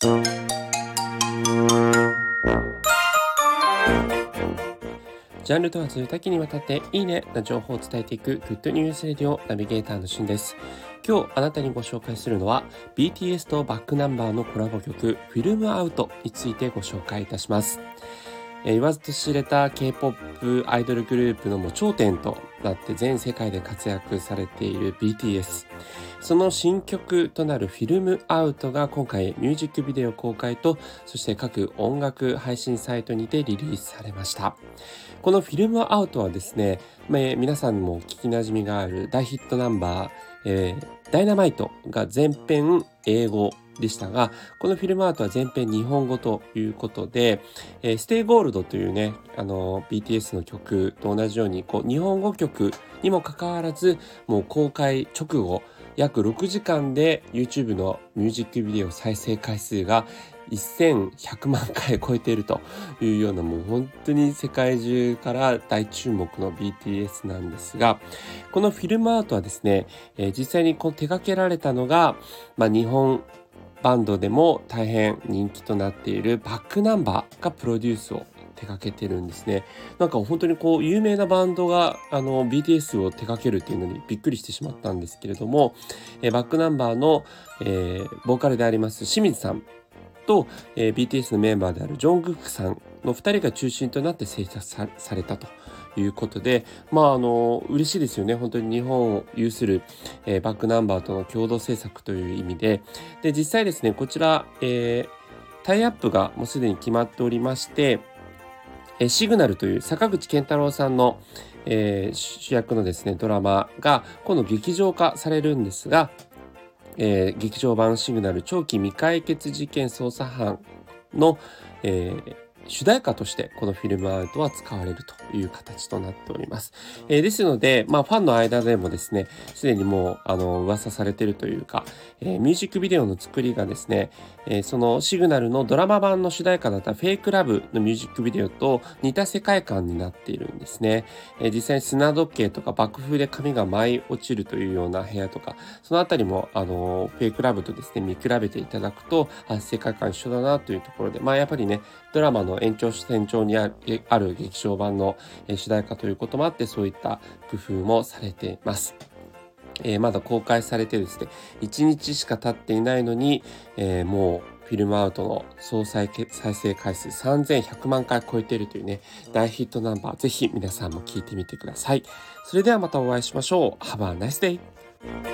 ジャンル問わず多岐にわたっていいねな情報を伝えていくグッドニュースレディオナビゲーターのしんです。今日あなたにご紹介するのは BTS とバックナンバーのコラボ曲フィルムアウトについてご紹介いたします。え言わずと知れた K-POP アイドルグループのもう頂点となって全世界で活躍されている BTS。その新曲となる Film outが今回ミュージックビデオ公開と、そして各音楽配信サイトにてリリースされました。この Film outはですね、皆さんも聞き馴染みがある大ヒットナンバー、えー、ダイナマイトが全編英語でしたが、この Film outは全編日本語ということで、えー、 Stay Goldというね、あの、BTS の曲と同じように、こう、日本語曲にもかかわらず、もう公開直後、約6時間で YouTube のミュージックビデオ再生回数が1100万回超えているというようなもう本当に世界中から大注目の BTS なんですがこのフィルムアートはですね、えー、実際にこう手掛けられたのが、まあ、日本バンドでも大変人気となっているバックナンバーがプロデュースを手掛けてるんですね。なんか本当にこう有名なバンドがあの BTS を手掛けるっていうのにびっくりしてしまったんですけれども、えバックナンバーの、えー、ボーカルであります清水さんと、えー、BTS のメンバーであるジョングックさんの2人が中心となって制作されたということで、まあ、あの、嬉しいですよね。本当に日本を有する、えー、バックナンバーとの共同制作という意味で、で、実際ですね、こちら、えー、タイアップがもうすでに決まっておりまして、えシグナルという坂口健太郎さんの、えー、主役のですね、ドラマが今度劇場化されるんですが、えー、劇場版シグナル長期未解決事件捜査班の、えー、主題歌としてこのフィルムアウトは使われるという形となっております。えー、ですので、まあファンの間でもですね、すでにもうあの噂されてるというか、えー、ミュージックビデオの作りがですね、えー、そのシグナルのドラマ版の主題歌だったフェイクラブのミュージックビデオと似た世界観になっているんですね。えー、実際に砂時計とか爆風で髪が舞い落ちるというような部屋とか、そのあたりもあのフェイクラブとですね、見比べていただくと、あ世界観一緒だなというところで、まあやっぱりね、ドラマの延長線上にある劇場版の主題歌ということもあってそういった工夫もされています。えー、まだ公開されてですね1日しか経っていないのに、えー、もうフィルムアウトの総再再生回数3100万回超えているというね大ヒットナンバーぜひ皆さんも聴いてみてください。それではまたお会いしましょう。Have a nice day!